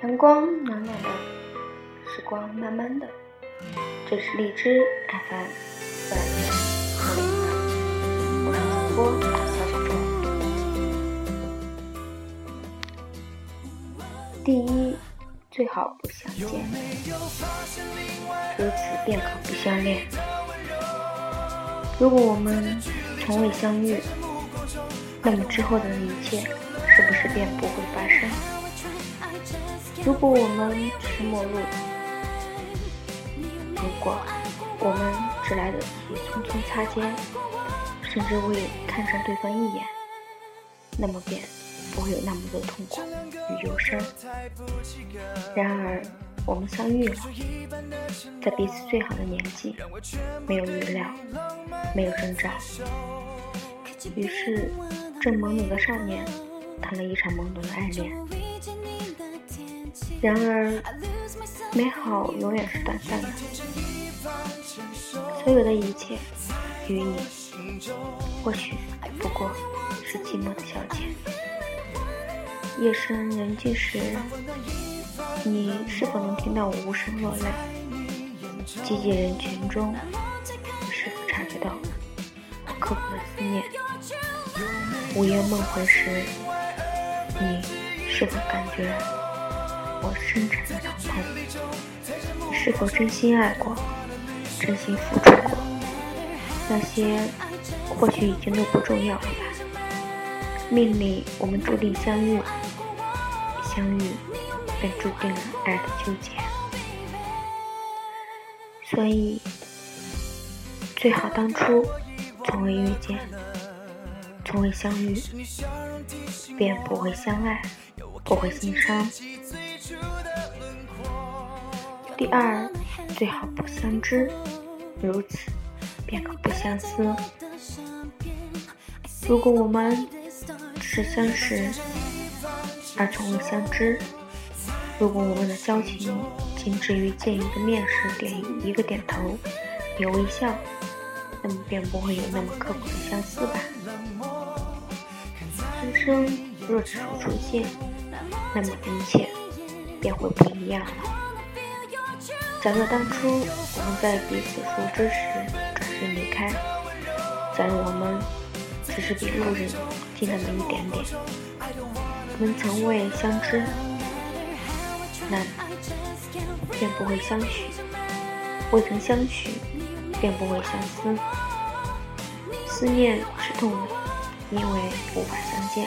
阳光暖暖的，时光慢慢的。这是荔枝 FM 四二零五零二，我是主播小小众。第一，最好不相见，如此便可不相恋。如果我们从未相遇，那么之后的一切是不是便不会发生？如果我们只是陌路，如果我们只来得及匆匆擦肩，甚至未看上对方一眼，那么便不会有那么多痛苦与忧伤。然而，我们相遇了，在彼此最好的年纪，没有预料，没有征兆，于是，正懵懂的少年谈了一场懵懂的爱恋。然而，美好永远是短暂的。所有的一切与你，或许不过是寂寞的消遣。夜深人静时，你是否能听到我无声落泪？寂寂人群中，你是否察觉到我刻骨的思念？午夜梦回时，你是否感觉？我深沉的疼痛，你是否真心爱过，真心付出过？那些或许已经都不重要了吧？命里我们注定相遇，相遇便注定了爱的纠结。所以，最好当初从未遇见，从未相遇，便不会相爱，不会心伤。第二，最好不相知，如此便可不相思。如果我们是相识而从未相知，如果我们的交情仅止于见一个面时点一个点头，有微笑，那么便不会有那么刻骨的相思吧。人生若只如初出现，那么一切便会不一样了。假若当初我们在彼此熟知时转身离开，假如我们只是比路人近那么一点点，我们从未相知，那便不会相许；未曾相许，便不会相思。思念是痛的，因为无法相见；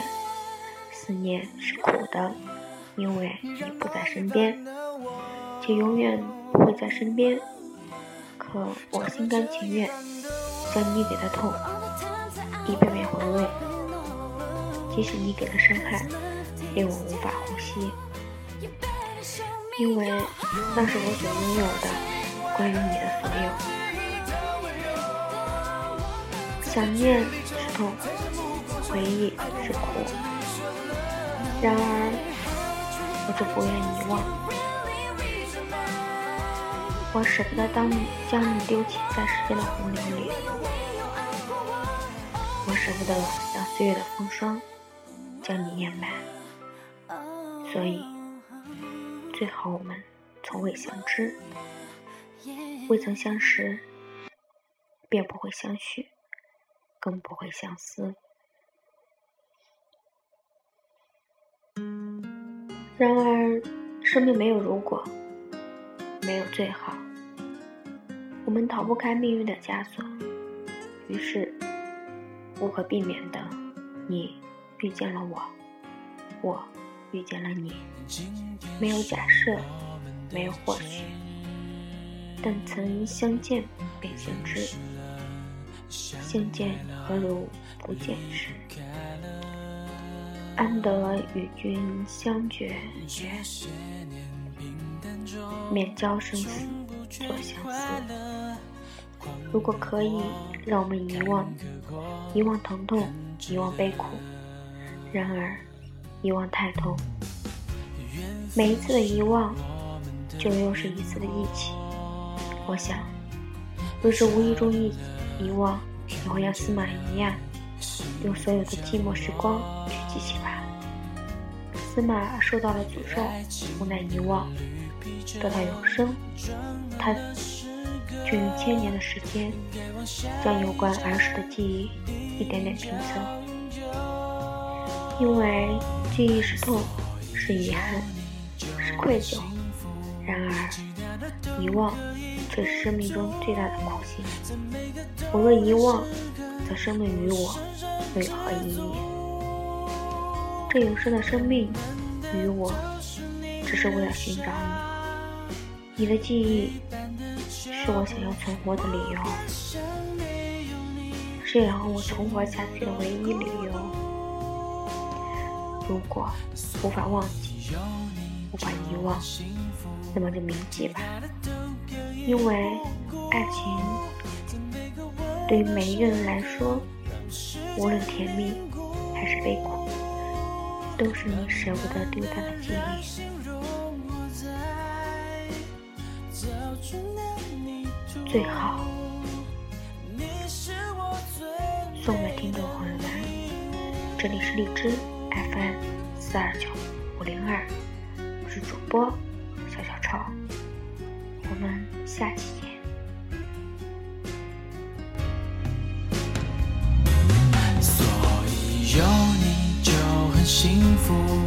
思念是苦的，因为你不在身边，且永远。不会在身边，可我心甘情愿将你给的痛一遍遍回味，即使你给的伤害令我无法呼吸，因为那是我所拥有的关于你的所有。想念是痛，回忆是苦，然而我就不愿遗忘。我舍不得当你将你丢弃在时间的洪流里，我舍不得让岁月的风霜将你掩埋，所以最好我们从未相知，未曾相识，便不会相许，更不会相思。然而，生命没有如果。没有最好，我们逃不开命运的枷锁，于是无可避免的，你遇见了我，我遇见了你，没有假设，没有或许，但曾相见便相知，相见何如不见时？安得与君相决绝？免交生死作相思。如果可以，让我们遗忘，遗忘疼痛，遗忘悲苦。然而，遗忘太痛，每一次的遗忘，就又是一次的忆起。我想，若是无意中遗遗忘，你会像司马一样，用所有的寂寞时光去记起吧。司马受到了诅咒，无奈遗忘，得到永生。他却用千年的时间，将有关儿时的记忆一点点拼凑。因为记忆是痛，是遗憾，是愧疚。然而，遗忘却是生命中最大的苦心。我若遗忘，则生命与我又有何意义？这永生的生命与我，只是为了寻找你。你的记忆是我想要存活的理由，是让我存活下去的唯一理由。如果无法忘记，无法遗忘。那么就铭记吧，因为爱情对于每一个人来说，无论甜蜜还是悲苦，都是你舍不得丢掉的记忆。最好送给听众朋友伴，这里是荔枝 FM 四二九五零二，我是主播小小超，我们下期见。所以有你就很幸福。